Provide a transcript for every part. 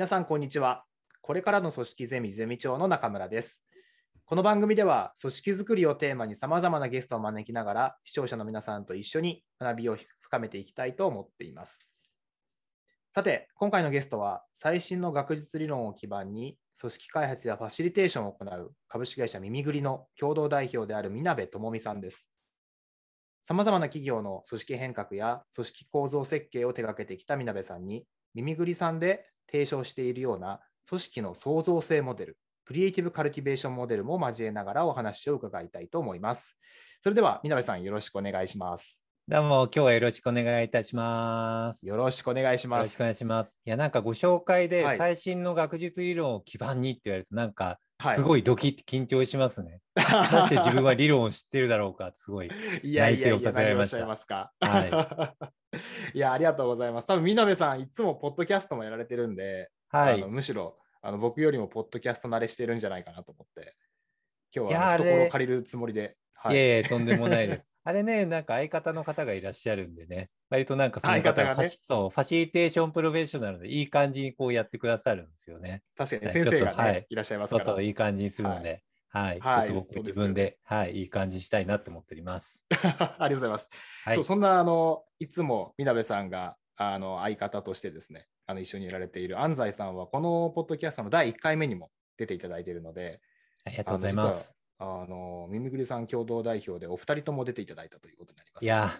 皆さん、こんにちは。これからの組織ゼミゼミ長の中村です。この番組では、組織づくりをテーマにさまざまなゲストを招きながら、視聴者の皆さんと一緒に学びを深めていきたいと思っています。さて、今回のゲストは、最新の学術理論を基盤に、組織開発やファシリテーションを行う株式会社耳ぐりの共同代表である見鍋智美さんです。さまざまな企業の組織変革や組織構造設計を手掛けてきた見鍋さんに、耳ぐりさんで提唱しているような組織の創造性モデル、クリエイティブカルティベーションモデルも交えながらお話を伺いたいと思います。それでは、みなべさん、よろしくお願いします。どうも、今日はよろしくお願いいたします。よろしくお願いします。よろしくお願いします。いや、なんかご紹介ではい最新の学術理論を基盤にって言われると、なんかはいすごいドキッて緊張しますね。まして自分は理論を知ってるだろうか、すごい。いやいやいや、内省をさせられましたいますか。。は いや、ありがとうございます。多分、見鍋さん、いつもポッドキャストもやられてるんで、はい。むしろあの僕よりもポッドキャスト慣れしてるんじゃないかなと思って、今日いやは懐を借りるつもりで。はいえいえ、とんでもないです。あれね、なんか相方の方がいらっしゃるんでね、割となんかその相方がねファシそうファシリテーションプロフェッショナルでいい感じにこうやってくださるんですよね。確かにはい先生が、ねはいい、らっしゃいますから。そうそう、いい感じにするので、はい。はいちょっと僕自分で、はい、いい感じにしたいなと思っております。ありがとうございます。はいそうそんなあのいつもみなべさんがあの相方としてですねあの一緒にいられている安西さんはこのポッドキャストの第1回目にも出ていただいているのでありがとうございます。あの耳ぐりさん共同代表でお二人とも出ていただいたということになります。いや、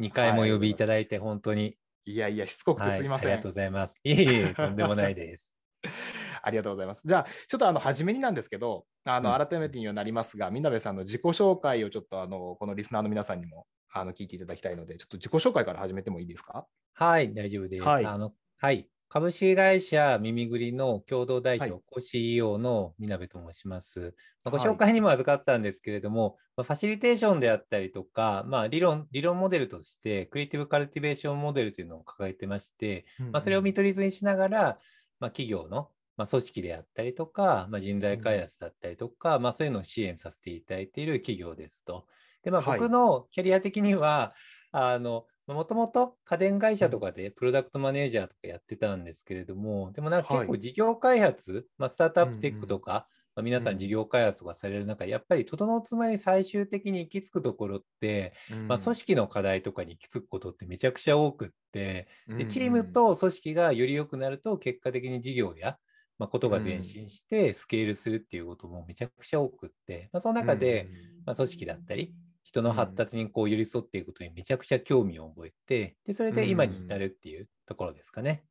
2回も呼びいただいて、本当に、いやいやしつこくてはい、すいません。ありがとうございます。いえいえ、とんでもないです。ありがとうございます。じゃあ、ちょっとあの初めになんですけど、あのうん改めてにはなりますが、みなべさんの自己紹介をちょっとあのこのリスナーの皆さんにもあの聞いていただきたいので、ちょっと自己紹介から始めてもいいですか？はい、大丈夫です。はいあのはい、株式会社耳ぐりの共同代表、はい CEO のみなべと申します。まあごはい紹介にも預かったんですけれども、まあファシリテーションであったりとか、まあ、理論理論モデルとして、クリエイティブカルティベーションモデルというのを掲げてまして、まあ、それを見取り図にしながら、まあ、企業の、まあ、組織であったりとか、まあ、人材開発だったりとか、まあ、そういうのを支援させていただいている企業ですと。で、まあ、はい僕のキャリア的には、あの、もともと家電会社とかでプロダクトマネージャーとかやってたんですけれども、でもなんか結はい。構事業開発、まあ、スタートアップテッうん。うんクとか、まあ、皆さうん。ん事業開発とかされる中、やっぱり整うつまに最終的に行き着くところって、うん。まあ、組織の課題とかに行き着くことってめちゃくちゃ多くって、うんでチームと組織がより良くなると、結果的に事業や、まあ、ことが前進してスケールするっていうこともめちゃくちゃ多くって、まあ、その中で、まあ、組織だったり、人の発達にこう寄り添っていくことにめちゃくちゃ興味を覚えて、でそれで今に至るっていうところですかね。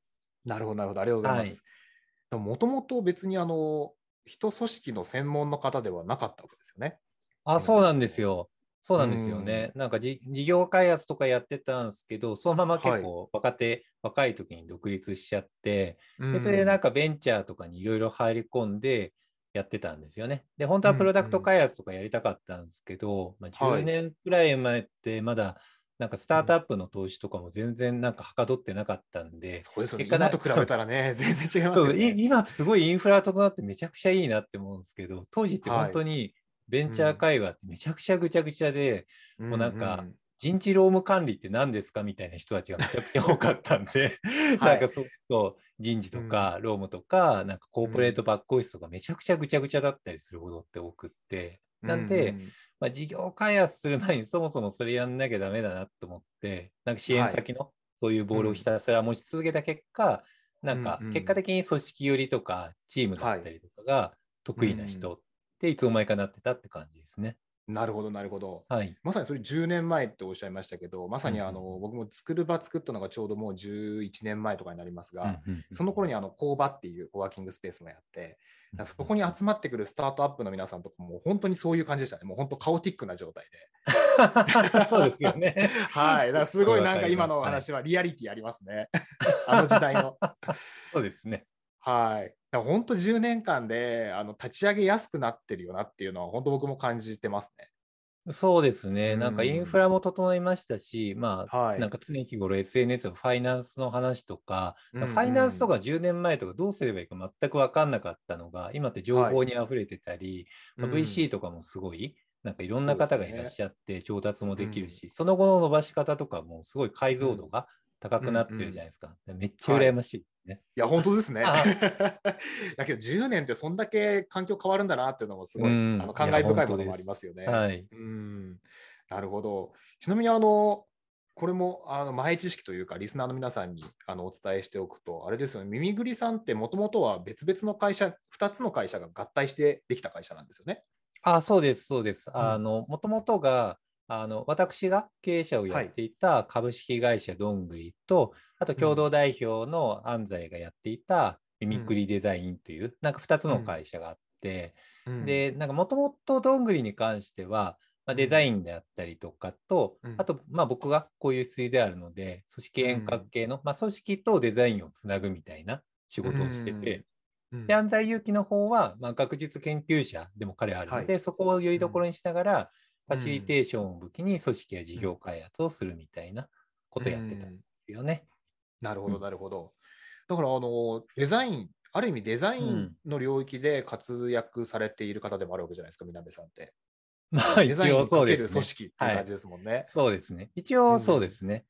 なるほど、なるほど、ありがとうございます。もともと別にあの人組織の専門の方ではなかったわけですよね。あ、そうなんですよ。そうなんですよね。なんかじ事業開発とかやってたんですけど、そのまま結構若手、若い時に独立しちゃって、でそれでなんかベンチャーとかにいろいろ入り込んでやってたんですよね。で、本当はプロダクト開発とかやりたかったんですけど、まあ、はい10年くらい前ってまだなんかスタートアップの投資とかも全然なんかはかどってなかったんで、そうですよね。今と比べたらね、全然違いますよね。い今すごいインフラ整ってめちゃくちゃいいなって思うんですけど、当時ってはい本当にベンチャー会話ってめちゃくちゃぐちゃぐちゃで、もうなんかん人事労務管理って何ですかみたいな人たちがめちゃくちゃ多かったんで、はい。なんかそうそう人事とか労務とか、なんかコーポレートバックオフィスとかめちゃくちゃぐちゃぐちゃだったりすることって多くって、なんで、うんうんまあ、事業開発する前にそもそもそれやんなきゃダメだなと思って、なんか支援先のそういうボールをひたすら持ち続けた結果、なんかうんうん。結果的に組織寄りとかチームだったりとかが得意な人っていつの間にかなってたって感じですね。なるほど、なるほど。はい。まさにそれ10年前っておっしゃいましたけど、まさにあの、うんうん僕も作る場作ったのがちょうどもう11年前とかになりますが、うんうんうんその頃にあの工場っていうコワーキングスペースもやって、そこに集まってくるスタートアップの皆さんとかも本当にそういう感じでしたね。もう本当カオティックな状態で。そうですよね。はい。だからすごいなんか今のお話はリアリティありますね。あの時代の。そうですね。はい。だから本当10年間であの立ち上げやすくなってるよなっていうのは本当僕も感じてますね。そうですね。なんかうんインフラも整いましたし、まあ、はい。なんか常日頃 SNS のファイナンスの話とか、うんうんファイナンスとか10年前とかどうすればいいか全く分かんなかったのが、今って情報に溢れてたり、まあ VC とかもすごい、なんかいろんな方がいらっしゃって調達もできるし、その後の伸ばし方とかもすごい解像度が高くなってるじゃないですか。めっちゃ羨ましいね。いや、本当ですね。だけど10年ってそんだけ環境変わるんだなっていうのもすごい、うんあの感慨深いものもありますよね。はい。うんなるほど。ちなみにあの、これもあの前知識というか、リスナーの皆さんにあのお伝えしておくと、あれですよね、耳ぐりさんってもともとは別々の会社、2つの会社が合体してできた会社なんですよね。あ、そうです、そうです。んあの、もともとが、あの、私が経営者をやっていた株式会社どんぐりと、あと共同代表の安西がやっていた耳くりデザインという、なんか2つの会社があって、うん、で、なんかもともとどんぐりに関しては、まあ、デザインであったりとかと、うん。あと、まあ、僕がこういう水であるので、組織変革系の、まあ、組織とデザインをつなぐみたいな仕事をしてて、うん。で、安西祐樹の方は、まあ、学術研究者でも彼はあるので、はそこをよりどころにしながら、うんファシリテーションを武器に組織や事業開発をするみたいなことやってたんですよね。なるほど、うんなるほど。だから、あの、デザイン、ある意味デザインの領域で活躍されている方でもあるわけじゃないですか、南部さんって。まあ、デ一ザインにか。ける組織っていう感じですもんね。そうですね。一応そうですね。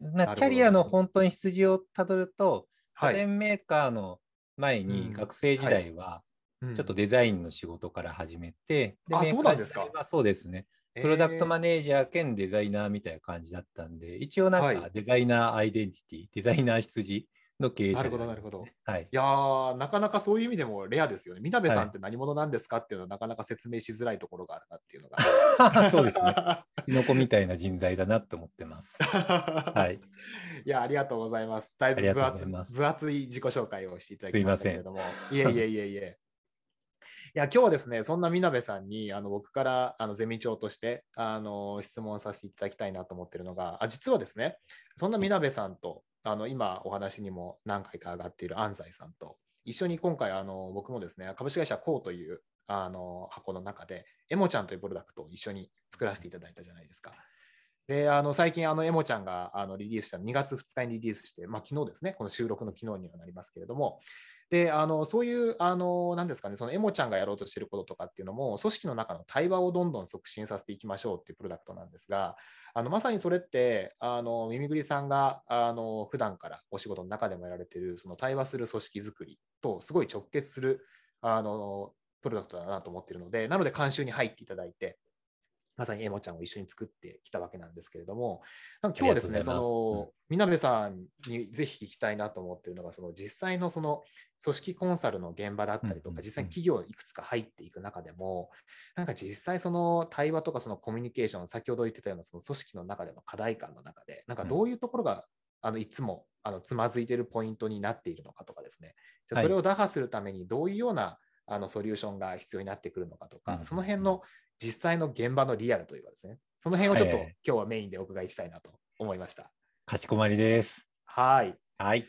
なほどキャリアの本当に筋をたどると、はい家電メーカーの前うんに学生時代はうんちょっとデザインの仕事から始めて、あそうなんですかそうですね。プロダクトマネージャー兼デザイナーみたいな感じだったんで、一応なんはいかデザイナーアイデンティティ、デザイナー出自の経営者なるほどなるほどはい。いやー、なかなかそういう意味でもレアですよね。みなべさはいんって何者なんですかっていうのはなかなか説明しづらいところがあるなっていうのが。そうですね。キノコみたいな人材だなと思ってます。は。はいいや、ありがとうございます。だいぶ分厚います分厚い自己紹介をしていただきましたけれども。いえいえいえいえ。や今日はですね、そんなみなべさんにあの僕からあのゼミ長としてあの質問させていただきたいなと思ってるのが、あ実はですね、そんなみなべさんとあの今お話にも何回か上がっている安西さんと一緒に今回あの僕もですね、株式会社コーというあの箱の中で、エモちゃんというプロダクトを一緒に作らせていただいたじゃないですか。で、あの最近、あのエモちゃんがあのリリースした2月2日にリリースして、まあ、昨日ですね、この収録の昨日にはなりますけれども、で、あのそういう、あのなんですかね、そのエモちゃんがやろうとしていることとかっていうのも、組織の中の対話をどんどん促進させていきましょうっていうプロダクトなんですが、あのまさにそれって、あの耳ぐりさんがあの普段からお仕事の中でもやられている、その対話する組織づくりとすごい直結するあのプロダクトだなと思っているので、なので監修に入っていただいて、まさにエモちゃんを一緒に作ってきたわけなんですけれども、今日はですね、すの、みなべさんにぜひ聞きたいなと思っているのが、その実際のその組織コンサルの現場だったりとか、実際に企業いくつか入っていく中でも、なんか実際その対話とかそのコミュニケーション、先ほど言ってたようなその組織の中での課題感の中で、なんかどういうところが、あのいつもあのつまずいているポイントになっているのかとかですね、じゃあそれを打破するためにどういうようなあのソリューションが必要になってくるのかとか、うん。その辺の実際の現場のリアルというかですね、その辺をちょっとはい今日はメインでお伺いしたいなと思いました。かしこまりです。はい。はい。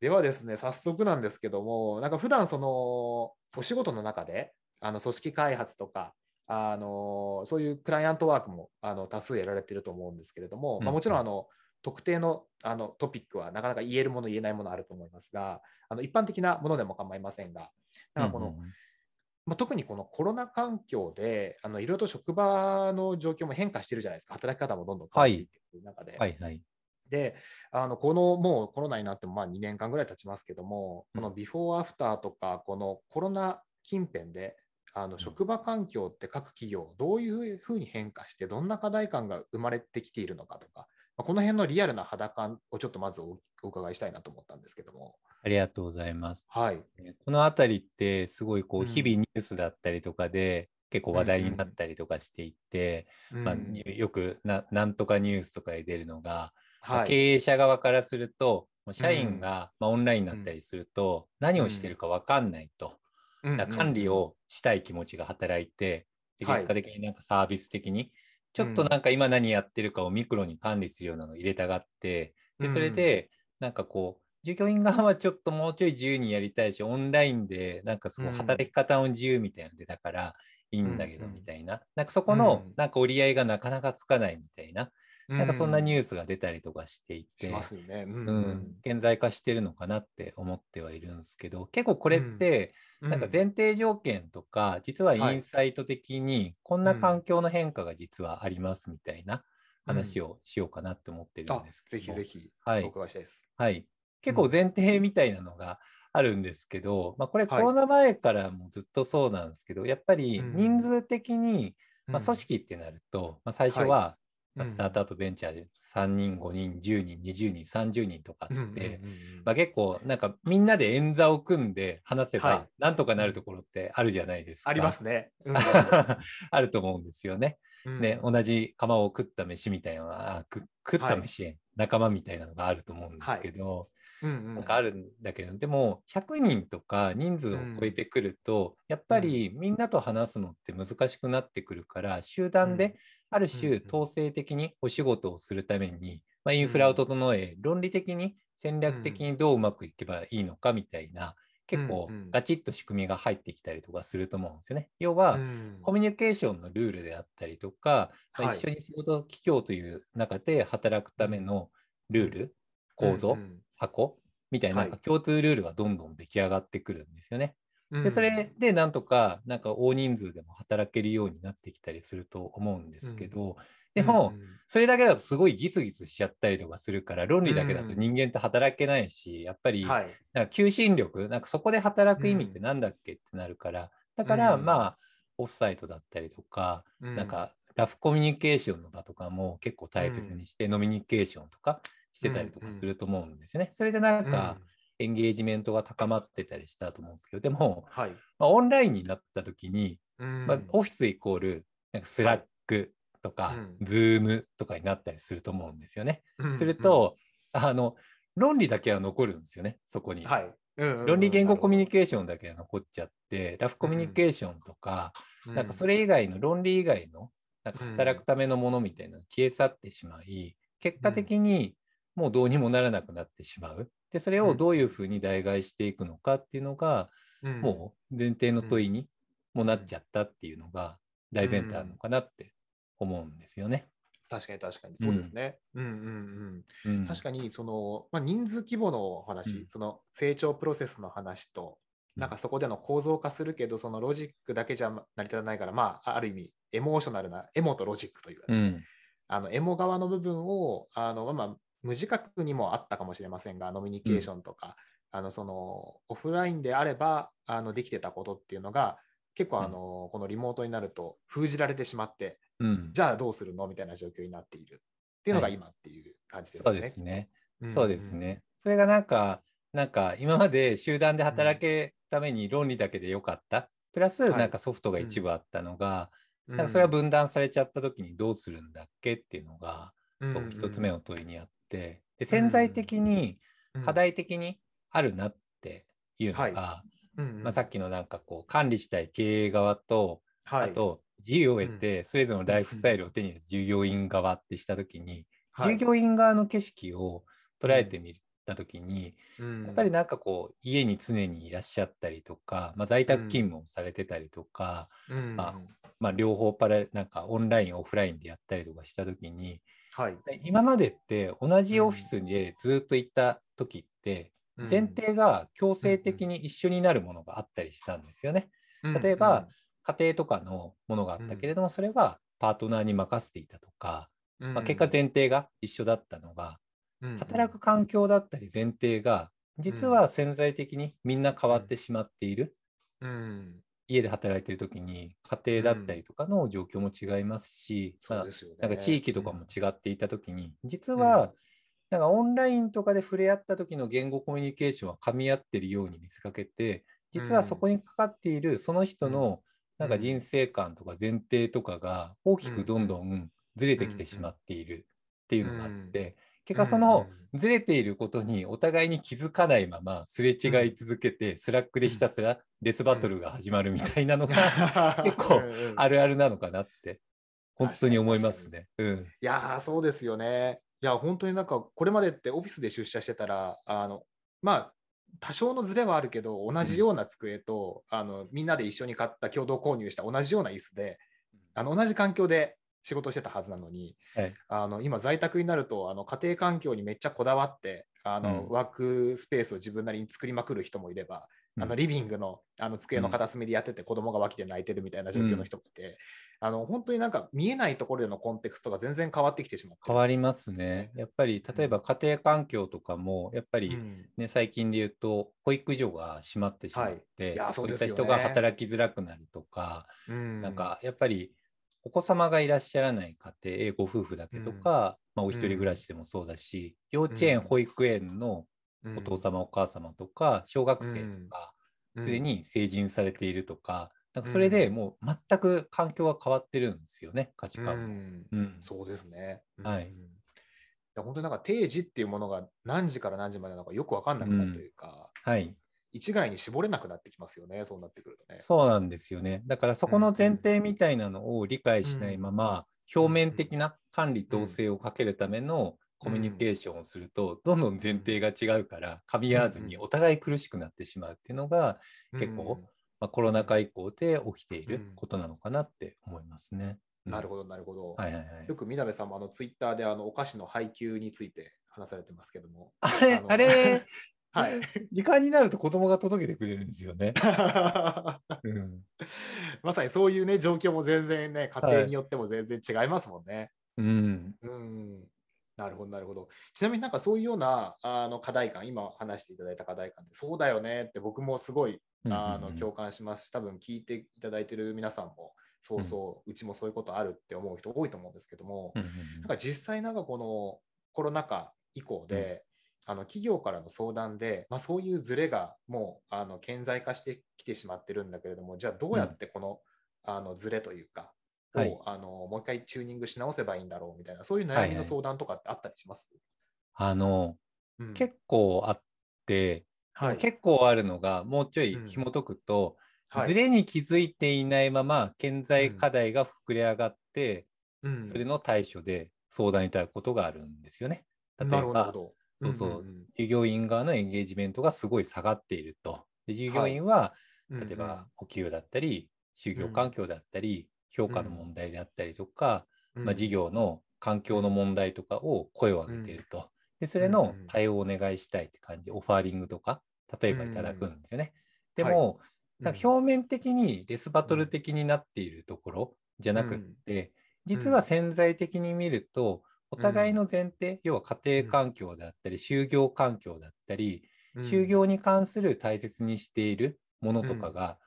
ではですね、早速なんですけども、なんか普段そのお仕事の中で、あの組織開発とか、あのそういうクライアントワークもあの多数やられてると思うんですけれども、まあ、うんもちろんあの特定のあのトピックはなかなか言えるもの、言えないものあると思いますが、あの一般的なものでも構いませんが、なんかこの、うんうんまあ、特にこのコロナ環境で、あのいろいろと職場の状況も変化してるじゃないですか、働き方もどんどん変わっていってる中で。はいはい。で、あのこのもうコロナになってもまあ2年間ぐらい経ちますけども、うんこのビフォーアフターとか、このコロナ近辺で、あの職場環境って各企業、どういうふうに変化して、どんな課題感が生まれてきているのかとか、まあこの辺のリアルな肌感をちょっとまずおお伺いしたいなと思ったんですけども。ありがとうございます。はい。このあたりってすごいこううん日々ニュースだったりとかで結構話題になったりとかしていて、まあうんよくななんとかニュースとかで出るのが、まあはい。経営者側からすると社員がまあオンラインになったりすると何をしてるか分かんないと、管理をしたい気持ちが働いて、結果的になんかサービス的にちょっとうん。なんか今何やってるかをミクロに管理するようなのを入れたがって、でそれでなんかこう従業員側はちょっともうちょい自由にやりたいしオンラインでなんかそのうん。働き方の自由みたいなの出たからいいんだけどみたいな、なんかそこのうん。なんか折り合いがなかなかつかないみたいな、なんかそんなニューススが出たりとかしていて、しますよね。うんうん、顕在化してるのかなって思ってはいるんですけど結構これってうん。なんか前提条件とか実ははい。インサイト的にこんな環境の変化が実はありますみたいな話をしようかなって思ってるんですけど、ぜひぜひはい。お伺いしたいです。はい、結構前提みたいなのがあるんですけど、まあ、これコロナ前からもずっとそうなんですけど、やっぱり人数的に、まあ、組織ってなると、まあ、最初は、まあ、スタートアップベンチャーで3人、5人、10人、20人、30人とかって、まあ、結構なんかみんなで演座を組んで話せばなんとかなるところってあるじゃないですか。ありますね。うん、あると思うんですよね。うん、ね同じ釜を食った飯みたいな食った飯、はい、仲間みたいなのがあると思うんですけど、はい。うんうん、なんかあるんだけどでも100人とか人数を超えてくると、うん、やっぱりみんなと話すのって難しくなってくるから集団である種統制的にお仕事をするために、まあ、インフラを整え論理的に戦略的にどううまくいけばいいのかみたいな結構ガチッと仕組みが入ってきたりとかすると思うんですよね。要は、コミュニケーションのルールであったりとか、まあ、一緒に仕事企業という中で働くためのルール、構造、箱みたいな共通ルールがどんどん出来上がってくるんですよね。でそれでなんとかなんか大人数でも働けるようになってきたりすると思うんですけど、でも、それだけだとすごいギスギスしちゃったりとかするから、論理だけだと人間って働けないし、やっぱり、なんか求心力、なんかそこで働く意味ってなんだっけってなるから、だから、まあ、オフサイトだったりとか、なんか、ラフコミュニケーションの場とかも結構大切にして、ノミニケーションとかしてたりとかすると思うんですよね。それでなんか、エンゲージメントが高まってたりしたと思うんですけど、でも、はい。まあ、オンラインになった時に、まあ、オフィスイコール、なんか Slack、とか、うん。 Zoom とかになったりすると思うんですよね。すると、あの論理だけは残るんですよね、そこに。はい。うんうんうん。論理言語コミュニケケーションだけが残っちゃって、ラフコミュニケーションとか、ーなんかそれ以外の論理以外のなんか働くためのものみたいなのが消え去ってしまい、結果的にもうどうにもならなくなってしまう。で、それをどういうふうに代替していくのかっていうのが、うん。もう前提の問いにもなっちゃったっていうのが大前提あるのかなって思うんですよね。確かに確かに。そうですね。うんうんうん。うん、確かにその、まあ、人数規模の話、うん。その成長プロセスの話と、なんかそこでの構造化するけど、そのロジックだけじゃ成り立たないから、まあ、ある意味、エモーショナルな、エモとロジックというかですね、うん。あのエモ側の部分をあの、まあ、無自覚にもあったかもしれませんが、ノミニケーションとか、あのそのオフラインであればあのできてたことっていうのが、結構あの、このリモートになると封じられてしまって、うんじゃあどうするのみたいな状況になっているっていうのがはい今っていう感じですそうよね。ですね。そうです。ね。それがなんか、なんか今まで集団で働けために論理だけでよかった。プラスはいなんかソフトが一部あったのが、うんなんかそれが分断されちゃった時にどうするんだっけっていうのが、そううん一つ目の問いにあって、で潜在的に課、題的にあるなっていうのが、まあ、さっきのなんかこう管理したい経営側と、はい。あと自由を得てそれぞれのライフスタイルを手に入れる従業員側ってした時に、はい。従業員側の景色を捉えてみた時に、うん。やっぱりなんかこう家に常にいらっしゃったりとか、まあ、在宅勤務をされてたりとか、うん。ままあ、両方パラなんかオンラインオフラインでやったりとかした時にはい、今までって同じオフィスでずっといた時ってうん。前提が強制的に一緒になるものがあったりしたんですよね。例えば、家庭とかのものがあったけれども、それはパートナーに任せていたとか、うん。うんまあ、結果前提が一緒だったのが、働く環境だったり前提が実は潜在的にみんな変わってしまっている。うん家で働いている時に家庭だったりとかの状況も違いますし、まあそうですよね。なんか地域とかも違っていた時に、実はなんかオンラインとかで触れ合った時の言語コミュニケーションは噛み合ってるように見せかけて実はそこにかかっているその人のなんか人生観とか前提とかが大きくどんどんずれてきてしまっているっていうのがあって結果そのずれていることにお互いに気づかないまますれ違い続けて Slack でひたすらレスバトルが始まるみたいなのが 結構ある。るあるなのかなって本当に思いますね。うんいやーそうですよね。いや本当になんかこれまでってオフィスで出社してたらあのまあ多少のズレはあるけど同じような机と、あのみんなで一緒に買った共同購入した同じような椅子であの同じ環境で仕事をしてたはずなのに、はいあの今在宅になるとあの家庭環境にめっちゃこだわってあの、うん。ワークスペースを自分なりに作りまくる人もいればあのリビングのあの机の片隅でやってて、子供が脇で泣いてるみたいな状況の人もいて、あの本当になんか見えないところでのコンテクストが全然変わってきてしまって。変わりますね。やっぱり例えば家庭環境とかも、やっぱりね、最近で言うと、保育所が閉まってしまって、はい、そういった人が働きづらくなるとか、なんかやっぱりお子様がいらっしゃらない家庭、ご夫婦だけとか、まあ、お一人暮らしでもそうだし、幼稚園、保育園のお父様、お母様とか、小学生とか、すでに成人されているとか、なんかそれでもう全く環境は変わってるんですよね、価値観も。うん、そうですね。はい。本当になんか定時っていうものが何時から何時までなのかよく分かんなくなるというか、はい。一概に絞れなくなってきますよね、そうなってくるとね。そうなんですよね。だからそこの前提みたいなのを理解しないまま、表面的な管理統制をかけるためのコミュニケーションをすると、どんどん前提が違うから噛み合わずにお互い苦しくなってしまうっていうのが結構、まあ、コロナ禍以降で起きていることなのかなって思いますね。なるほど、なるほど。はいはいはい、よく南さんもあのツイッターであのお菓子の配給について話されてますけども。あれ、あれ、はい、時間になると子供が届けてくれるんですよね。うん、まさにそういうね状況も全然ね家庭によっても全然違いますもんね。はい、うん、うん。なるほど、なるほど。ちなみになんかそういうようなあの課題感、今話していただいた課題感で、そうだよねって僕もすごいあの共感しますし、多分聞いていただいてる皆さんも、そうそう、うちもそういうことあるって思う人多いと思うんですけども、なんか実際なんかこのコロナ禍以降で、あの企業からの相談で、まあ、そういうズレがもうあの顕在化してきてしまってるんだけれども、じゃあどうやってこの,、あのズレというか、を、はい、あのもう一回チューニングし直せばいいんだろうみたいな、そういう悩みの相談とかってあったりします、はいはい、あの、うん、結構あって、はい、結構あるのが、もうちょい紐解くと、うんはい、ズレに気づいていないまま、顕在課題が膨れ上がって、うん、それの対処で相談いただくことがあるんですよね。例えば、そうそう、従業員側のエンゲージメントがすごい下がっていると。で従業員は、例えば、お給与だったり、就業環境だったり、評価の問題であったりとか、うん、まあ、事業の環境の問題とかを声を上げていると。でそれの対応をお願いしたいって感じで、オファーリングとか、例えばいただくんですよね。でも、はい、表面的にレスバトル的になっているところじゃなくって、実は潜在的に見ると、お互いの前提、要は家庭環境だったり、就業環境だったり、就業に関する大切にしているものとかが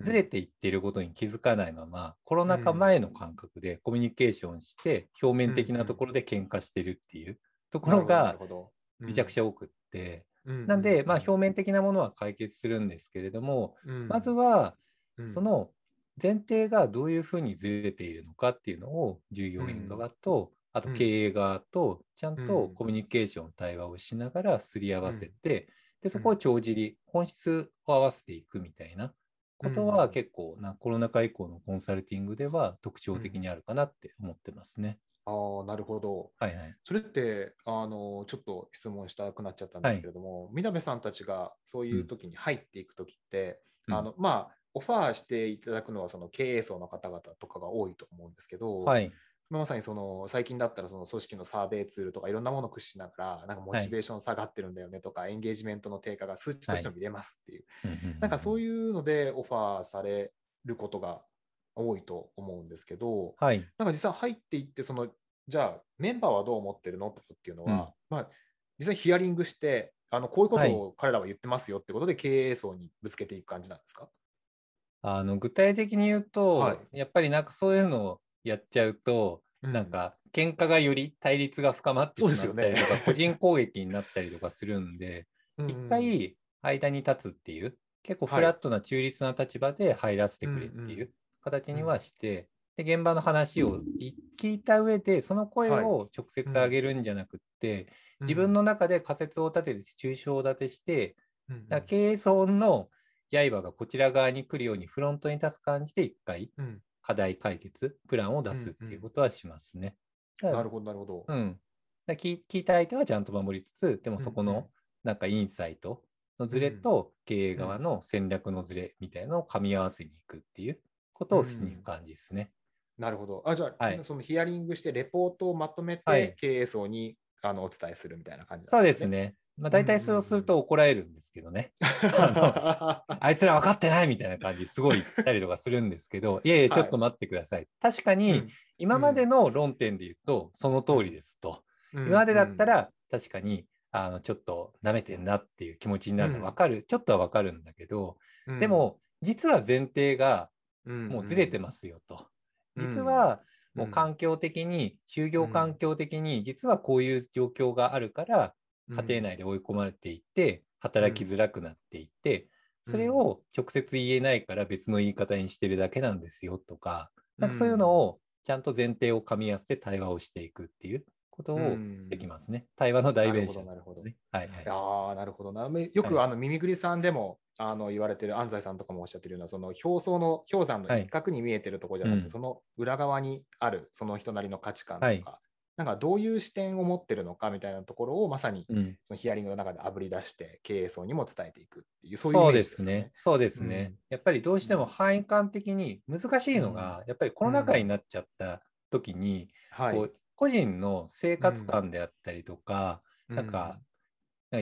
ずれていっていることに気づかないまま、コロナ禍前の感覚でコミュニケーションして、表面的なところで喧嘩してるっていうところがめちゃくちゃ多くって、なんで、まあ、表面的なものは解決するんですけれども、まずはその前提がどういうふうにずれているのかっていうのを従業員側と、あと経営側とちゃんとコミュニケーション、対話をしながらすり合わせて、でそこを帳尻、本質を合わせていくみたいなことは結構な、コロナ禍以降のコンサルティングでは特徴的にあるかなって思ってますね。ああ、なるほど。はいはい。それって、あの、ちょっと質問したくなっちゃったんですけれども、みなべさんたちがそういう時に入っていく時って、うん、あの、まあ、オファーしていただくのはその経営層の方々とかが多いと思うんですけど、はい、まさにその最近だったらその組織のサーベイツールとかいろんなものを駆使しながらなんかモチベーション下がってるんだよねとか、はい、エンゲージメントの低下が数値としても見れますっていう、はい、なんかそういうのでオファーされることが多いと思うんですけど、はい、なんか実際入っていってそのじゃあメンバーはどう思ってるのとかっていうのは、うん、まあ、実際ヒアリングしてあのこういうことを彼らは言ってますよってことで経営層にぶつけていく感じなんですか？あの具体的に言うと、やっぱりなんかそういうのをやっちゃうと、なんか喧嘩がより対立が深まってしまったりとか、個人攻撃になったりとかするんで、一回間に立つっていう、結構フラットな中立な立場で入らせてくれっていう形にはして、で現場の話を聞いた上で、その声を直接上げるんじゃなくって、自分の中で仮説を立てて抽象立てして、だ経営層の刃がこちら側に来るようにフロントに立つ感じで一回課題解決、プランを出すっていうことはしますね。うんうん、なるほど、なるほど。うん。聞聞いた相手はちゃんと守りつつ、でもそこのなんかインサイトのズレと経営側の戦略のズレみたいなのを噛み合わせにいくっていうことをしに行く感じですね。うん、なるほど。あじゃあ、はい、そのヒアリングしてレポートをまとめて経営層に、あのお伝えするみたいな感じ、ね、そうですね。まあ、大体そうすると怒られるんですけどね。あのあいつら分かってないみたいな感じすごい言ったりとかするんですけど、いやいや、ちょっと待ってください。確かに、今までの論点で言うと、その通りですと。今までだったら、確かに、あのちょっと舐めてんなっていう気持ちになるの分かる、ちょっとは分かるんだけど、でも、実は前提がもうずれてますよと。実は、もう環境的に、就業環境的に、実はこういう状況があるから、家庭内で追い込まれていて、働きづらくなっていて、それを直接言えないから別の言い方にしてるだけなんですよとか、なんかそういうのをちゃんと前提を噛み合わせて対話をしていくっていうことをできますね。対話の代弁者、なるほど。はいはい、ああ、なるほどな。よくあの耳ぐりさんでも、あの言われてる安西さんとかもおっしゃってるようなその表層の氷山の一角に見えてるところじゃなくて、はい、その裏側にあるその人なりの価値観とか、はい、なんかどういう視点を持ってるのかみたいなところをまさにそのヒアリングの中であぶり出して経営層にも伝えていくっていうそういうイメージですね。そうですね。うん、やっぱりどうしても範囲感的に難しいのが、うん、やっぱりコロナ禍になっちゃった時に、うん、こう個人の生活感であったりとか、なんか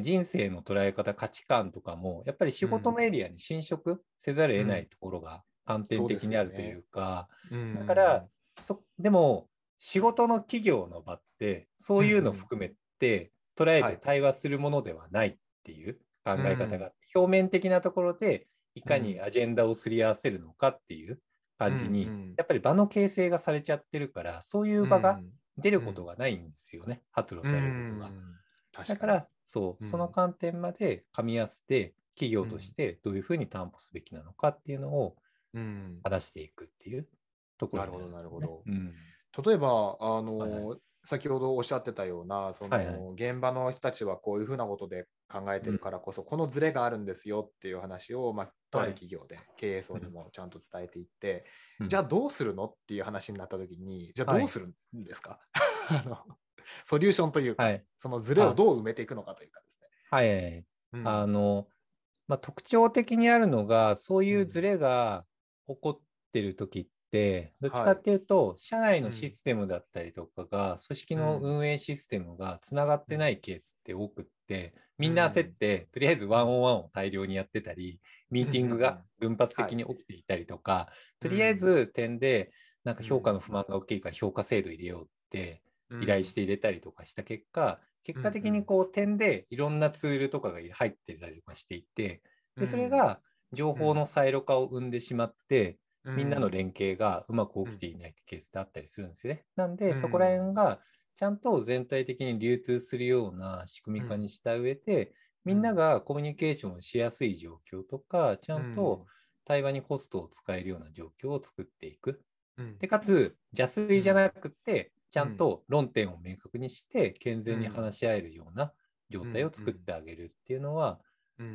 人生の捉え方、価値観とかも、やっぱり仕事のエリアに侵食せざるを得ないところが観点的にあるというか、うんね、だからそ、でも、仕事の企業の場って、そういうのを含めて捉えて対話するものではないっていう考え方が、表面的なところで、いかにアジェンダをすり合わせるのかっていう感じに、やっぱり場の形成がされちゃってるから、そういう場が出ることがないんですよね、発露されることが。だから、そう、その観点まで噛み合わせて、企業としてどういうふうに担保すべきなのかっていうのを話していくっていうところ、ね、なるほど、なるほど。うん、例えば、あの、はい、先ほどおっしゃってたような、その、はいはい、現場の人たちはこういうふうなことで考えてるからこそ、うん、このズレがあるんですよっていう話を、まあ、とある企業で経営層にもちゃんと伝えていって、はい、じゃあどうするのっていう話になった時に、じゃあどうするんですか、はい、ソリューションというか、はい、そのズレをどう埋めていくのかというかですね。はい、うん、あのまあ、特徴的にあるのが、そういうズレが起こってる時って、どっちかっていうと、社内のシステムだったりとかが、組織の運営システムがつながってないケースって多くって、みんな焦って、とりあえずワンオンワンを大量にやってたり、ミーティングが分発的に起きていたりとか、とりあえず点で、なんか評価の不満が起きるから評価制度入れようって依頼して入れたりとかした結果、結果的にこう点でいろんなツールとかが入ってたりとかしていて、でそれが情報のサイロ化を生んでしまって、みんなの連携がうまく起きていないケースってあったりするんですよね。なんで、そこら辺がちゃんと全体的に流通するような仕組み化にした上で、みんながコミュニケーションしやすい状況とか、ちゃんと対話にコストを使えるような状況を作っていく。でかつ、邪推じゃなくて、ちゃんと論点を明確にして健全に話し合えるような状態を作ってあげるっていうのは、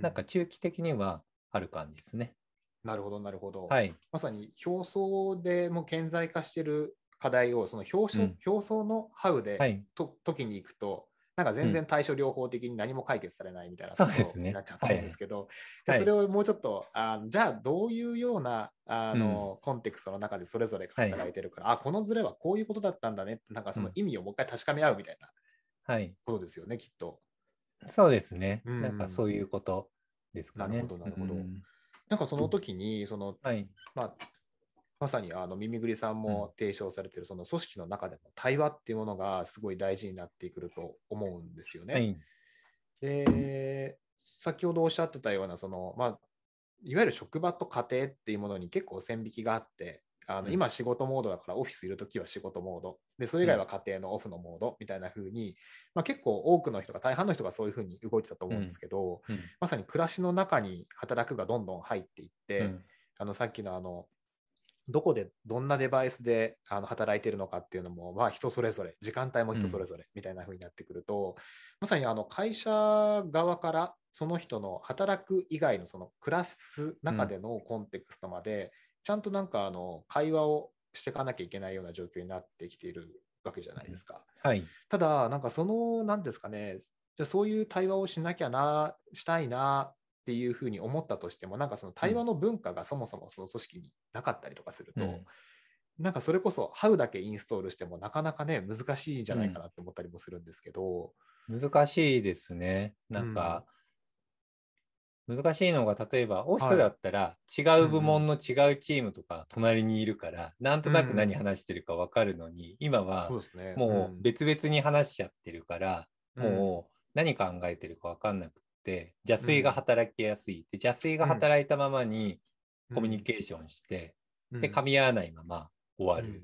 なんか中期的にはある感じですね。なるほど、なるほど。はい、まさに表層でも顕在化している課題を、その表層,、表層のハウで、はい、と時に行くと、なんか全然対処療法的に何も解決されないみたいなことになっちゃうと思うんですけど、じゃあそれをもうちょっと、あじゃあどういうようなあの、コンテクストの中でそれぞれ働いてるから、あこのズレはこういうことだったんだねって、なんかその意味をもう一回確かめ合うみたいなことですよね、きっと。そうですね、なんかそういうことですかね。なるほど、なるほど。なんかその時に、その、はい、まあ、まさにあの耳ぐりさんも提唱されてるその組織の中での対話っていうものがすごい大事になってくると思うんですよね。はい、で先ほどおっしゃってたようなその、まあ、いわゆる職場と家庭っていうものに結構線引きがあってあの今仕事モードだからオフィスいるときは仕事モード。でそれ以外は家庭のオフのモードみたいな風に、まあ、結構多くの人が大半の人がそういう風に動いてたと思うんですけど、うん。うん、まさに暮らしの中に働くがどんどん入っていって、うん、あのさっきのあのどこでどんなデバイスであの働いてるのかっていうのも、まあ、人それぞれ時間帯も人それぞれみたいな風になってくると、うん、まさにあの会社側からその人の働く以外のその暮らす中でのコンテクストまで、ちゃんとなんかあの会話をしていかなきゃいけないような状況になってきているわけじゃないですか。はい、ただ、なんかその、なんですかね、じゃそういう対話をしなきゃな、したいなっていうふうに思ったとしても、なんかその対話の文化がそもそもその組織になかったりとかすると、うん、なんかそれこそ How だけインストールしてもなかなかね、難しいんじゃないかなって思ったりもするんですけど。難しいですね。なんか、難しいのが、例えばオフィスだったら違う部門の違うチームとか隣にいるから、なんとなく何話してるか分かるのに、今は。もう別々に話しちゃってるから、うん。もう何考えてるか分かんなくって、邪推が働きやすい。で邪推が働いたままにコミュニケーションして、うん。で、噛み合わないまま終わる。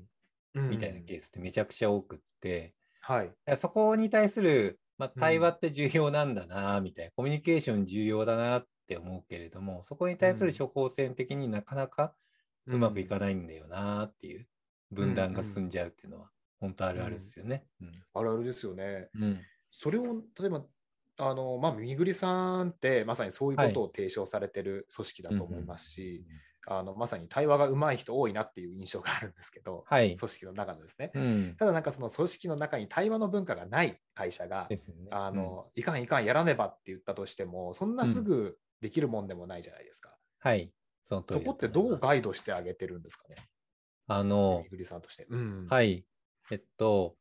うん。みたいなケースってめちゃくちゃ多くって、はい。そこに対する、まあ、うん。対話って重要なんだな、みたいな、コミュニケーション重要だなって思うけれども、そこに対する処方箋的になかなかうまくいかないんだよなっていう、分断が進んじゃうっていうのは、本当あるあるですよね。あるあるですよね。うん。うんそれを例えばあの、まあ、みぐりさんってまさにそういうことを提唱されてる組織だと思いますし、あのまさに対話が上手い人多いなっていう印象があるんですけど、はい組織の中のですね。うん。ただなんかその組織の中に対話の文化がない会社が、ですよね。あのいかんいかんやらねばって言ったとしてもそんなすぐできるもんでもないじゃないですか。はい。その通そりこってどうガイドしてあげてるんですかね、あのみ、ぐりさんとして。うんはい。えっと、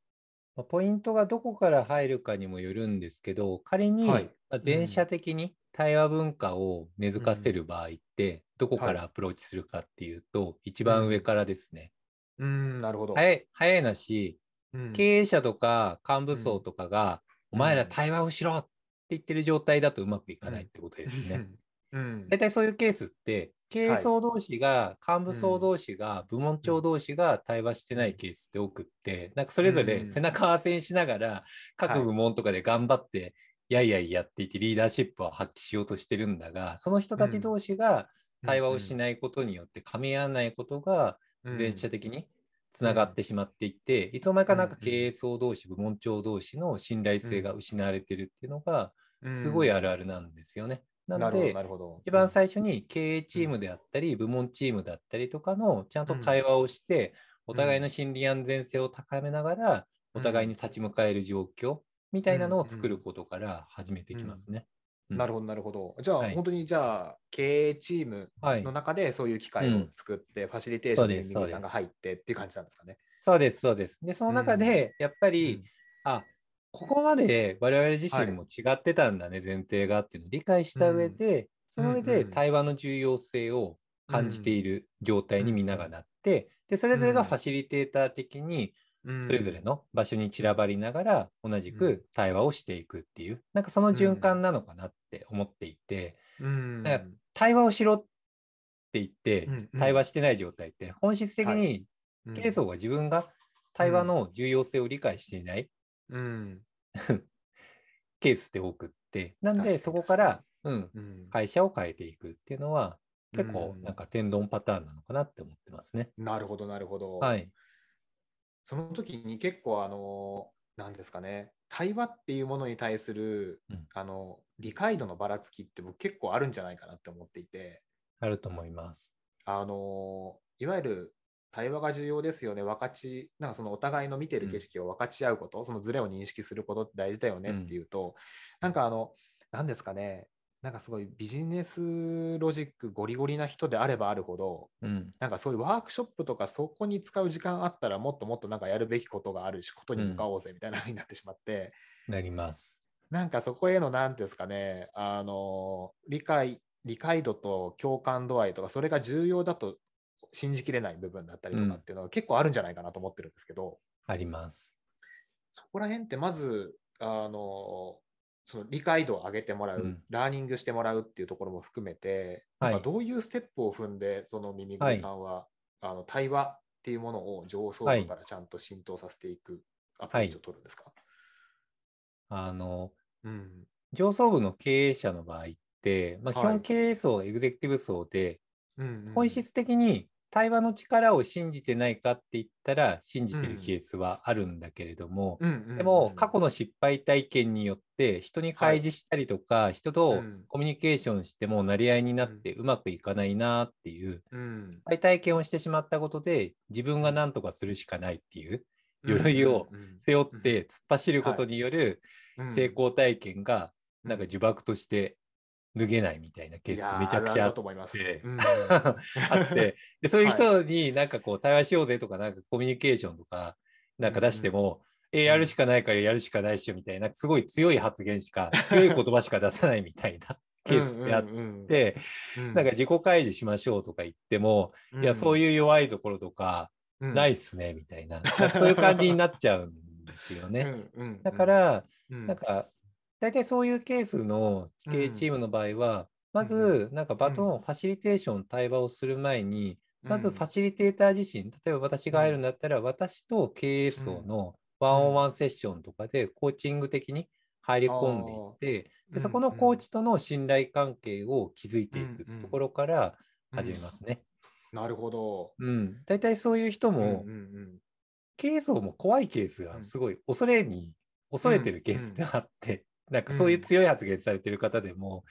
まあポイントがどこから入るかにもよるんですけど、仮に、はいまあ全社的に対話文化を根付かせる場合って、どこかはい。らアプローチするかっていうと、一番上からですね。うん、なるほど。早い早いなし、うん。経営者とか幹部層とかが、うん。お前ら対話をしろって言ってる状態だとうまくいかないってことですね。うん。大体そういうケースって、経営層同士が、幹部層同士が、部門長同士が対話してないケースって多くって、なんかそれぞれ背中合わせにしながら、各部門とかで頑張って、やいやいやっていて、リーダーシップを発揮しようとしてるんだが、その人たち同士が対話をしないことによって、噛み合わないことが、全社的につながってしまっていって、いつの間にかなんか経営層同士、部門長同士の信頼性が失われてるっていうのが、すごいあるあるなんですよね。なので、なるほど。一番最初に経営チームであったり、部門チームだったりとかのちゃんと対話をして、お互いの心理安全性を高めながら、お互いに立ち向かえる状況みたいなのを作ることから始めてきますね。なるほど、なるほど。じゃあ、はい。本当にじゃあ、経営チームはいの。中でそういう機会を作って、ファシリテーションでみぐりさんが入ってっていう感じなんですかね。そうです、そうです。で、その中で、やっぱり、うん。あ、ここまで我々自身も違ってたんだね、前提がっていうのを理解した上で、その上で対話の重要性を感じている状態にみんながなって、で、それぞれがファシリテーター的に、それぞれの場所に散らばりながら同じく対話をしていくっていう、なんかその循環なのかなって思っていて、うん、なんか対話をしろって言ってうんうん。対話してない状態って本質的はにうん。経営層が自分が対話の重要性を理解していないうん。ケースって多くって、なんでそこから、うん、うん。会社を変えていくっていうのは結構うん。なんか天丼パターンなのかなって思ってますね。なるほど、なるほど。はい。その時に結構、あの、なんですかね、対話っていうものに対する、うん。あの理解度のばらつきって僕結構あるんじゃないかなって思っていて、あると思います。あのいわゆる対話が重要ですよね、分かち、なんかそのお互いの見てる景色を分かち合うこと、そのズレを認識することって大事だよねっていうと、なんかあの、なんですかね、なんかすごいビジネスロジックゴリゴリな人であればあるほど、うん。なんかそういうワークショップとかそこに使う時間あったらもっともっとなんかやるべきことがあるし、ことに向かおうぜみたいな風になってしまって、なります。なんかそこへの何ていうんですかね、あの理解、理解度と共感度合いとか、それが重要だと信じきれない部分だったりとかっていうのは結構あるんじゃないかなと思ってるんですけど、あります。そこら辺ってまず、あのその理解度を上げてもらう、うん。ラーニングしてもらうっていうところも含めて、はいなんかどういうステップを踏んで、その耳ぐりさんは、あの対話っていうものを上層部からちゃんと浸透させていくアプローチを取るんですか、あの、うん。上層部の経営者の場合って、まあ、はい。基本経営層、エグゼクティブ層で、本質的に対話の力を信じてないかって言ったら信じてるケースはあるんだけれども、でも過去の失敗体験によって人に開示したりとか、人とうん。コミュニケーションしてもなり合いになってうまくいかないなっていううん。失敗体験をしてしまったことで自分が何とかするしかないっていう鎧を背負って突っ走ることによるうん。成功体験がなんかうん。呪縛として脱げないみたいなケースってめちゃくちゃあって、うん、あって。でそういう人になんかこう対話しようぜとかなんかコミュニケーションとかなんか出しても、えやるしかないからやるしかないっしょみたいな、すごい強い発言しか、強い言葉しか出さないみたいな ケースであって、なんか自己開示しましょうとか言っても、いや、そういう弱いところとか、ないっすね、みたいな、そういう感じになっちゃうんですよね。だから、なんか、大体そういうケースの経営チームの場合は、まず、なんかバトン、ファシリテーション、対話をする前に、まずファシリテーター自身、例えば私が入るんだったら、私と経営層のワンオンワンセッションとかでコーチング的に入り込んでいって、でそこのコーチとの信頼関係を築いていくところから始めますね。なるほど。うん。大体そういう人も、経営層も怖いケースがすごい恐れに、恐れてるケースってあって、なんかそういう強い発言されてる方でも、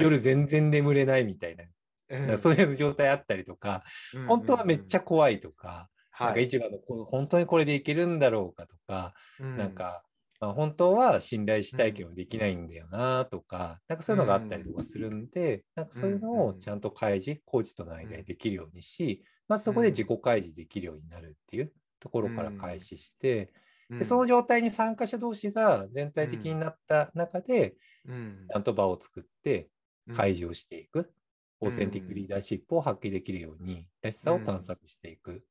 夜全然眠れないみたいな、そういう状態あったりとか、本当はめっちゃ怖いとか、はい、なんか市場の本当にこれでいけるんだろうかとか、うん、なんか、まあ、本当は信頼したいけどできないんだよなとか、なんかそういうのがあったりとかするんで、なんかそういうのをちゃんと開示、コーチとの間でできるようにし、まあ、そこで自己開示できるようになるっていうところから開始して、でその状態に参加者同士が全体的になった中で、ちゃんと場を作って開示をしていく、オーセンティックリーダーシップを発揮できるように、らしさを探索していく。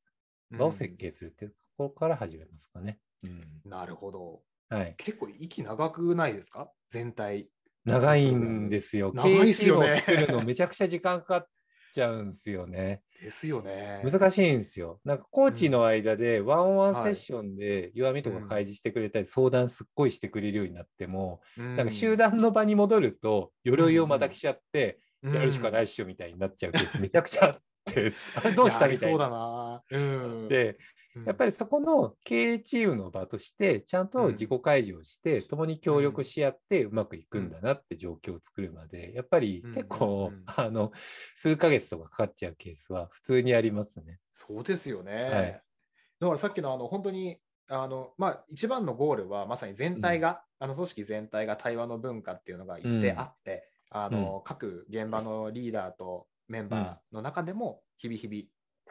場を設計するっていうところから始めますかね。うん、なるほど。はい、結構息長くないですか？全体。長いんですよ。長いですよね。作るのめちゃくちゃ時間かかっちゃうんですよね。ですよね。難しいんですよ。なんかコーチの間でワンワンセッションで弱みとか開示してくれたり、相談すっごいしてくれるようになっても、なんか集団の場に戻ると鎧をまた着ちゃって、やるしかないっしょみたいになっちゃうケースめちゃくちゃあってあれ どうしたみたいな。そうだな、うん、でやっぱりそこの経営チームの場としてちゃんと自己開示をして、共に協力し合ってうまくいくんだなって状況を作るまでやっぱり結構、あの数ヶ月とかかかっちゃうケースは普通にありますね。そうですよね。はい、だからさっきのあの本当にあのまあ、一番のゴールはまさに全体が、うん、あの組織全体が対話の文化っていうのが一定あって、うん、あの各現場のリーダーとメンバーの中でも日々日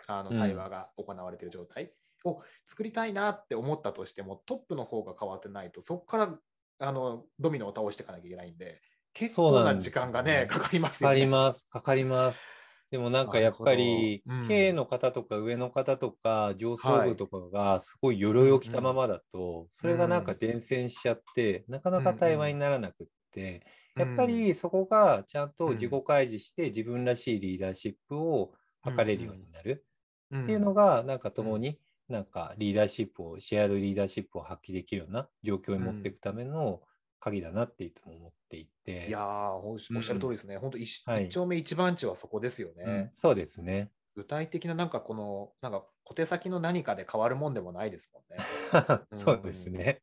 々あの対話が行われている状態を作りたいなって思ったとしてもトップの方が変わってないとそこからあのドミノを倒していかなきゃいけないんで結構な時間がね、ね、かかりますよね。かかります。かかります。でもなんかやっぱり、うん、経営の方とか上の方とか上層部とかがすごい鎧を着たままだと、はい、それがなんか伝染しちゃって、うん、なかなか対話にならなくって、やっぱりそこがちゃんと自己開示して自分らしいリーダーシップを図れるようになるっていうのが、なんか共になんかリーダーシップを、シェアードリーダーシップを発揮できるような状況に持っていくための鍵だなっていつも思っていて。いやおっしゃる通りですね。本当一、一丁目一番地はそこですよね、そうですね。具体的ななんかこの、なんか小手先の何かで変わるもんでもないですもんね。そうですね。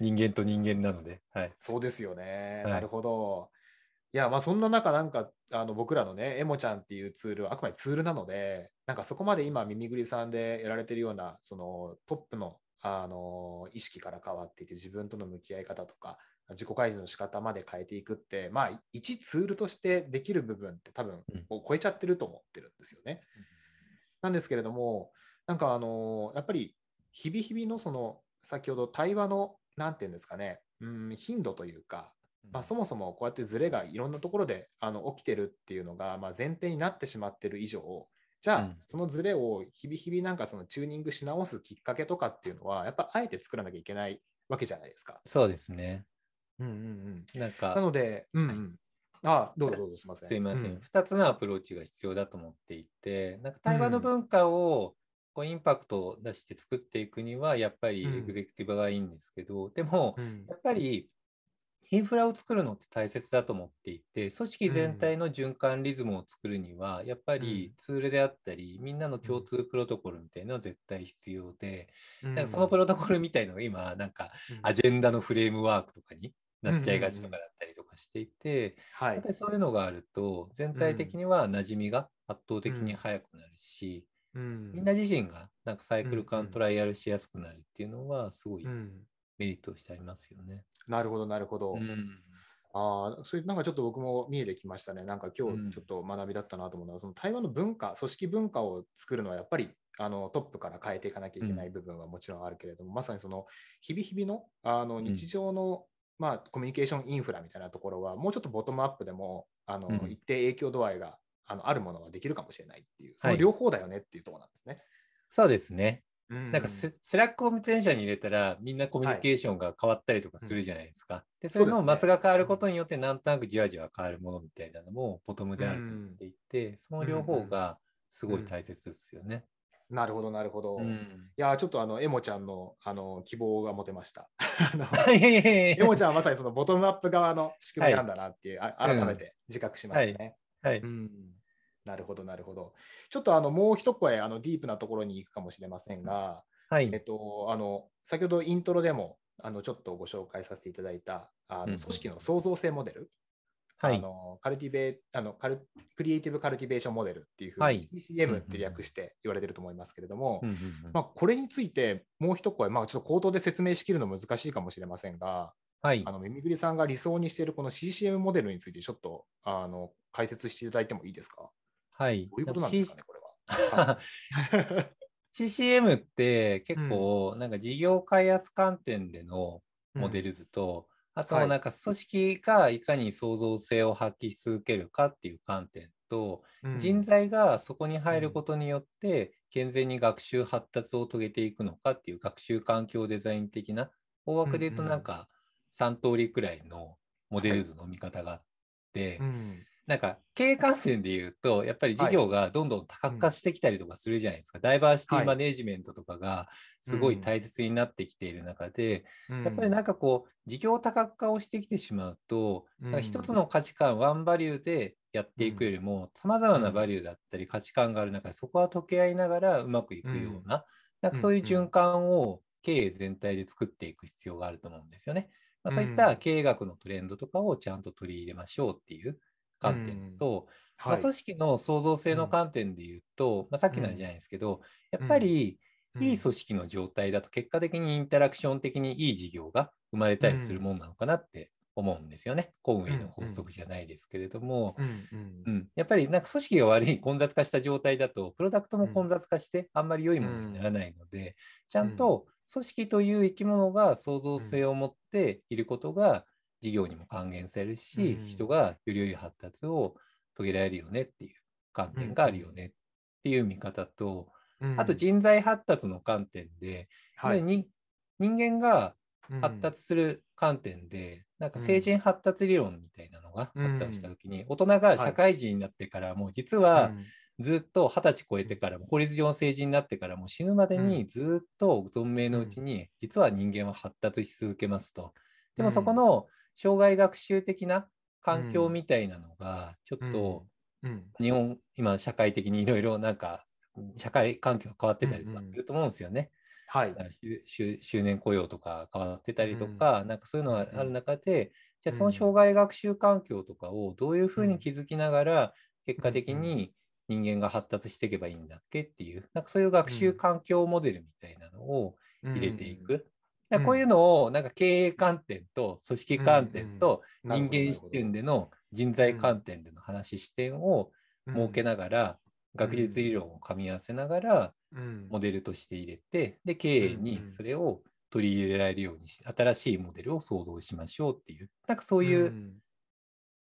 人間と人間なので。はい、そうですよね。はい、なるほど。いや、まあそんな中、なんかあの僕らのね、エモちゃんっていうツールはあくまでツールなので、なんかそこまで今、耳ぐりさんでやられてるような、そのトップのあの意識から変わっていて、自分との向き合い方とか、自己開示の仕方まで変えていくって、まあ、一ツールとしてできる部分って多分、を超えちゃってると思ってるんですよね。うん、なんですけれども、なんかあのやっぱり日々日々のその先ほど対話の何て言うんですかね、うん、頻度というか、まあ、そもそもこうやってズレがいろんなところであの起きてるっていうのが、まあ、前提になってしまってる以上、じゃあ、そのズレを日々日々なんかそのチューニングし直すきっかけとかっていうのは、やっぱあえて作らなきゃいけないわけじゃないですか。そうですね。うんうんうん。なんか、なので、うん、うん、あどうぞどうぞすみません。すみません。うん、2つのアプローチが必要だと思っていて、なんか対話の文化をこうインパクトを出して作っていくには、やっぱりエグゼクティブがいいんですけど、うん、でも、やっぱりインフラを作るのって大切だと思っていて、組織全体の循環リズムを作るには、やっぱりツールであったり、みんなの共通プロトコルみたいなのは絶対必要で、なんかそのプロトコルみたいのが今、なんかアジェンダのフレームワークとかになっちゃいがちとかだったりとかしていて、やっぱりそういうのがあると、全体的には馴染みが圧倒的に早くなるし、うん、みんな自身がなんかサイクル感トライアルしやすくなるっていうのはすごいメリットとしてありますよね。なるほどなるほど。うん、ああ、それなんかちょっと僕も見えてきましたね。なんか今日ちょっと学びだったなと思うのは、うん、その台湾の文化、組織文化を作るのはやっぱりあのトップから変えていかなきゃいけない部分はもちろんあるけれども、うん、まさにその日々日々のあの日常の、まあ、コミュニケーションインフラみたいなところは、もうちょっとボトムアップでもあの、一定影響度合いがあのあるものはできるかもしれないっていう、その両方だよねっていうところなんですね。はい、そうですね。なんか Slackを全社に入れたらみんなコミュニケーションが変わったりとかするじゃないですか。はい、でそれのマスが変わることによってなんとなくじわじわ変わるものみたいなのもボトムであると思っていて、その両方がすごい大切ですよね。なるほど、なるほど。うん、いや、ちょっとあの、エモちゃんのあの希望が持てました。エモちゃんはまさにそのボトムアップ側の仕組みなんだなっていう、はい、改めて自覚しましたね。はい、はい。うんなるほど、なるほど。ちょっとあのもう一声あのディープなところに行くかもしれませんが、はい、えっと、あの先ほどイントロでもあのちょっとご紹介させていただいたあの組織の創造性モデル、はい、あのカルティベあのカルクリエイティブカルティベーションモデルっていうふうに CCM って略して言われてると思いますけれども、まあ、これについてもう一声、まあ、ちょっと口頭で説明しきるの難しいかもしれませんが、はい、あの耳ぐりさんが理想にしているこの CCM モデルについてちょっとあの解説していただいてもいいですか？はい。どういうことなんですかね、これは。CCM って結構、なんか事業開発観点でのモデル図と、うん、あとなんか組織がいかに創造性を発揮し続けるかっていう観点と、うん、人材がそこに入ることによって健全に学習発達を遂げていくのかっていう学習環境デザイン的な大枠で言うとなんか3通りくらいのモデル図の見方があって、はい。うんなんか経営観点で言うと、やっぱり事業がどんどん多角化してきたりとかするじゃないですか。はいダイバーシティマネジメントとかがすごい大切になってきている中で、うん、やっぱりなんかこう、事業多角化をしてきてしまうと、うん、一つの価値観、ワンバリューでやっていくよりも、さまざまなバリューだったり価値観がある中で、そこは溶け合いながらうまくいくような、なんかそういう循環を経営全体で作っていく必要があると思うんですよね。まあ、そういった経営学のトレンドとかをちゃんと取り入れましょうっていう観点と、まあ、組織の創造性の観点で言うと、うん、まあ、さっきのじゃないですけど、やっぱりいい組織の状態だと結果的にインタラクション的にいい事業が生まれたりするもんなのかなって思うんですよね。コンウェイの法則じゃないですけれども、やっぱりなんか組織が悪い混雑化した状態だと、プロダクトも混雑化してあんまり良いものにならないので、ちゃんと組織という生き物が創造性を持っていることが事業にも還元されるし、うん、人がより良い発達を遂げられるよねっていう観点があるよねっていう見方と、うん、あと人材発達の観点で、はい、人間が発達する観点で、なんか成人発達理論みたいなのがあったりしたときに、大人が社会人になってからも、実はずっと二十歳超えてからも、法律上の成人になってからも死ぬまでにずっと存命のうちに、実は人間は発達し続けますと。でもそこの障害学習的な環境みたいなのが、ちょっと日本、今社会的にいろいろなんか社会環境が変わってたりとかすると思うんですよね。はい、周年雇用とか変わってたりとか、うん、なんかそういうのがある中で、じゃあその障害学習環境とかをどういうふうに築きながら、結果的に人間が発達していけばいいんだっけっていう、なんかそういう学習環境モデルみたいなのを入れていく。こういうのをなんか経営観点と組織観点と人間視点での人材観点での話視点を設けながら学術理論を噛み合わせながらモデルとして入れてで経営にそれを取り入れられるようにし新しいモデルを創造しましょうっていうなんかそういう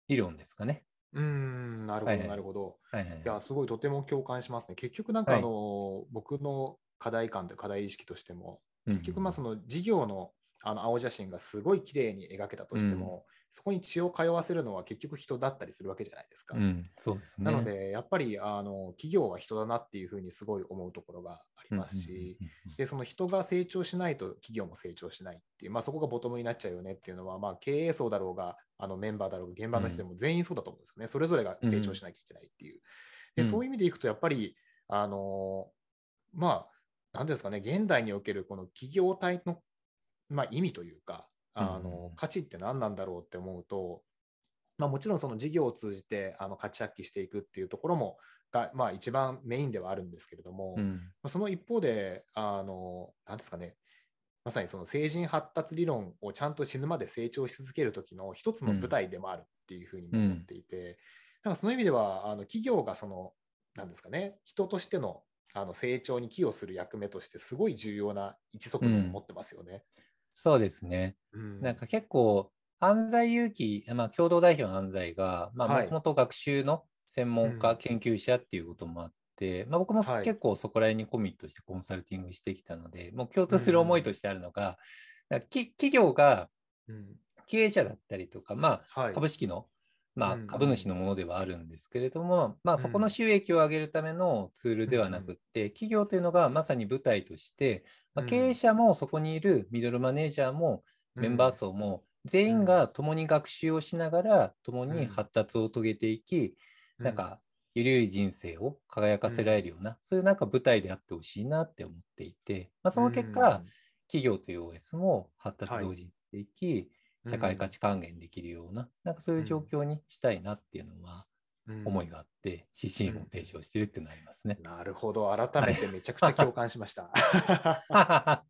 理論ですかね。うん。なるほど、なるほど。はいはい、い。や、すごいとても共感しますね。結局、なんかあの、はい、僕の課題感と課題意識としても、結局まあその事業のあの青写真がすごい綺麗に描けたとしても、うん、そこに血を通わせるのは結局人だったりするわけじゃないですか。うん、そうですね、なのでやっぱりあの企業は人だなっていうふうにすごい思うところがありますし、でその人が成長しないと企業も成長しないっていう、まあ、そこがボトムになっちゃうよねっていうのは、まあ、経営層だろうがあのメンバーだろうが現場の人でも全員そうだと思うんですよね、それぞれが成長しなきゃいけないっていう。でそういう意味でいくとやっぱりあのまあ何ですかね、現代におけるこの企業体の、まあ、意味というか、あの価値って何なんだろうって思うと、まあ、もちろんその事業を通じてあの価値発揮していくっていうところもが、まあ、一番メインではあるんですけれども、うん、その一方で、あの何ですかね、まさにその成人発達理論をちゃんと死ぬまで成長し続ける時の一つの舞台でもあるっていうふうにも思っていて、うん、なんかその意味ではあの企業がそのなんですかね人としてのあの成長に寄与する役目としてすごい重要な一側面を持ってますよね。うん、そうですね、うん、なんか結構犯罪勇気、まあ、共同代表の犯罪がもともと学習の専門家、研究者っていうこともあって、まあ、僕も結構そこら辺にコミットしてコンサルティングしてきたので、もう共通する思いとしてあるのが、企業が経営者だったりとか、まあ、株式の、まあ、株主のものではあるんですけれども、まあ、そこの収益を上げるためのツールではなくて、企業というのがまさに舞台として、まあ、経営者もそこにいるミドルマネージャーもメンバー層も全員が共に学習をしながら共に発達を遂げていき、なんかゆるい人生を輝かせられるような、そういうなんか舞台であってほしいなって思っていて、まあ、その結果、企業という OS も発達同時にしていき、社会価値還元できるような、なんかそういう状況にしたいなっていうのは、思いがあって、指針を提唱してるっていうのありますね。なるほど、改めてめちゃくちゃ共感しました。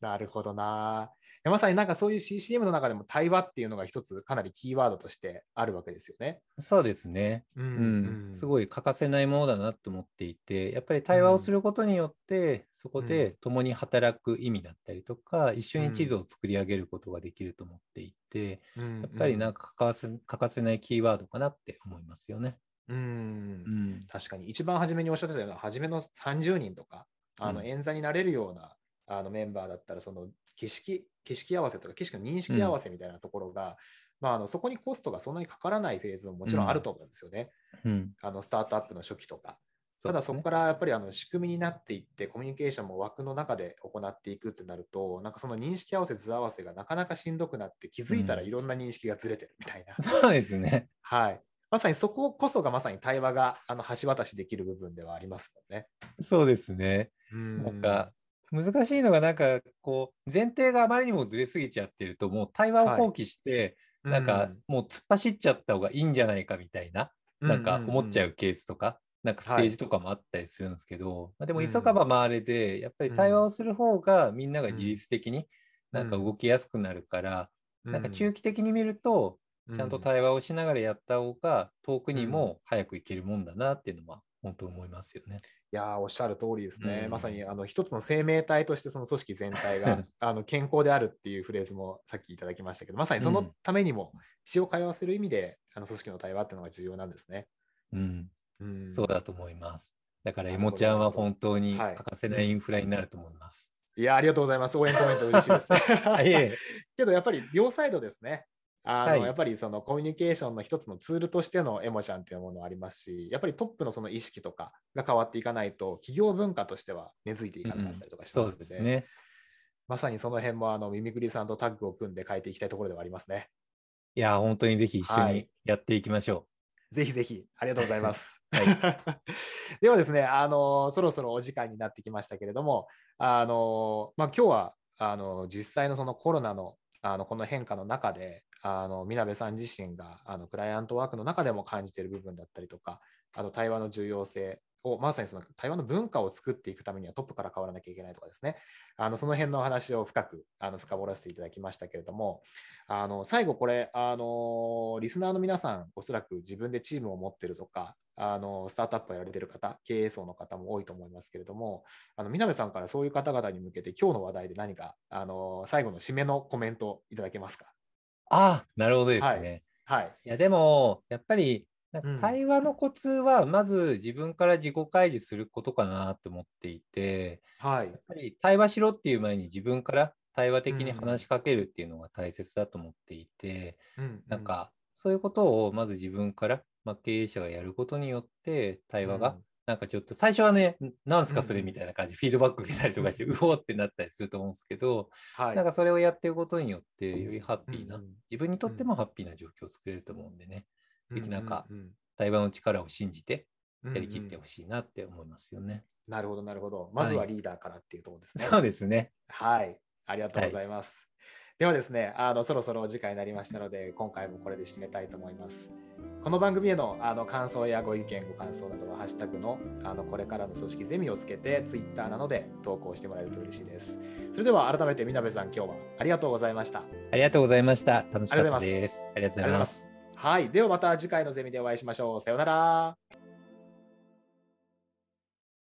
なるほどな。まさになんかそういう CCM の中でも対話っていうのが一つかなりキーワードとしてあるわけですよね。そうですね。うん、うん、すごい欠かせないものだなと思っていて、やっぱり対話をすることによって、うん、そこで共に働く意味だったりとか、うん、一緒に地図を作り上げることができると思っていて、やっぱりなんか欠かせ欠かせないキーワードかなって思いますよね。うん、うん、確かに。一番初めにおっしゃってたような初めの30人とかあの演座になれるような、あのメンバーだったらその景色景色合わせとか景色の認識合わせみたいなところが、うん、まあ、あのそこにコストがそんなにかからないフェーズももちろんあると思うんですよね。うん、あのスタートアップの初期とか。ただそこからやっぱりあの仕組みになっていってコミュニケーションも枠の中で行っていくってなるとなんかその認識合わせ図合わせがなかなかしんどくなって気づいたらいろんな認識がずれてるみたいな、うん、そうですね。はい。まさにそここそがまさに対話があの橋渡しできる部分ではありますもんね。そうですね。なんか難しいのが、なんかこう、前提があまりにもずれすぎちゃってると、もう対話を放棄して、はい、なんかもう突っ走っちゃった方がいいんじゃないかみたいな、なんか思っちゃうケースとか、なんかステージとかもあったりするんですけど、はい、でも急がば回れで、やっぱり対話をする方がみんなが自律的になんか動きやすくなるから、なんか中期的に見ると、ちゃんと対話をしながらやった方が遠くにも早く行けるもんだなっていうのは本当思いますよね。いやおっしゃる通りですね、うん、まさにあの一つの生命体としてその組織全体が あの健康であるっていうフレーズもさっきいただきましたけど、まさにそのためにも血を通わせる意味で、あの組織の対話っていうのが重要なんですね。うん、うん、そうだと思います。だから、エモちゃんは本当に欠かせないインフラになると思います。はい、いや、ありがとうございます。応援コメント嬉しいです。けど、やっぱり両サイドですね。あの、はい、やっぱりそのコミュニケーションの一つのツールとしてのエモちゃんっていうものありますし、やっぱりトップのその意識とかが変わっていかないと、企業文化としては根付いていかなかったりとかしますので、うんでね、まさにその辺もあのミミクリさんとタッグを組んで変えていきたいところではありますね。いや、本当にぜひ一緒にやっていきましょう。はいぜひぜひ、ありがとうございます。はい、ではですね、あのそろそろお時間になってきましたけれども、あのまあ、今日はあの実際のそのコロナのあのこの変化の中で、あのみなべさん自身があのクライアントワークの中でも感じている部分だったりとか、あと対話の重要性をまさにその対話の文化を作っていくためにはトップから変わらなきゃいけないとかですね、あのその辺の話を深くあの深掘らせていただきましたけれども、あの最後これあの、リスナーの皆さん、おそらく自分でチームを持ってるとか、あのスタートアップをやられてる方、経営層の方も多いと思いますけれども、あのみなべさんからそういう方々に向けて、今日の話題で何かあの最後の締めのコメントいただけますか？ああ、なるほどですね。はい。はい、いや、でも、やっぱり、なんか対話のコツは、まず自分から自己開示することかなと思っていて、はい、やっぱり対話しろっていう前に自分から対話的に話しかけるっていうのが大切だと思っていて、うん、なんかそういうことをまず自分から、まあ、経営者がやることによって対話がなんかちょっと最初はね、なんすかそれ？みたいな感じ、フィードバック受けたりとかして、うおってなったりすると思うんですけど、はい、なんかそれをやっていくことによって、よりハッピーな、自分にとってもハッピーな状況を作れると思うんでね、ぜひなんか対話の力を信じて、やりきってほしいなって思いますよね。なるほど、なるほど。まずはリーダーからっていうところですね。はい、そうですね。はい。ありがとうございます。はいではですね、あのそろそろお時間になりましたので、今回もこれで締めたいと思います。この番組へのあの感想やご意見、ご感想などは、ハッシュタグのあのこれからの組織ゼミをつけて、Twitter などで投稿してもらえると嬉しいです。それでは改めて、みなべさん、今日はありがとうございました。ありがとうございました。楽しかったです。ありがとうございます。はい。ではまた次回のゼミでお会いしましょう。さようなら。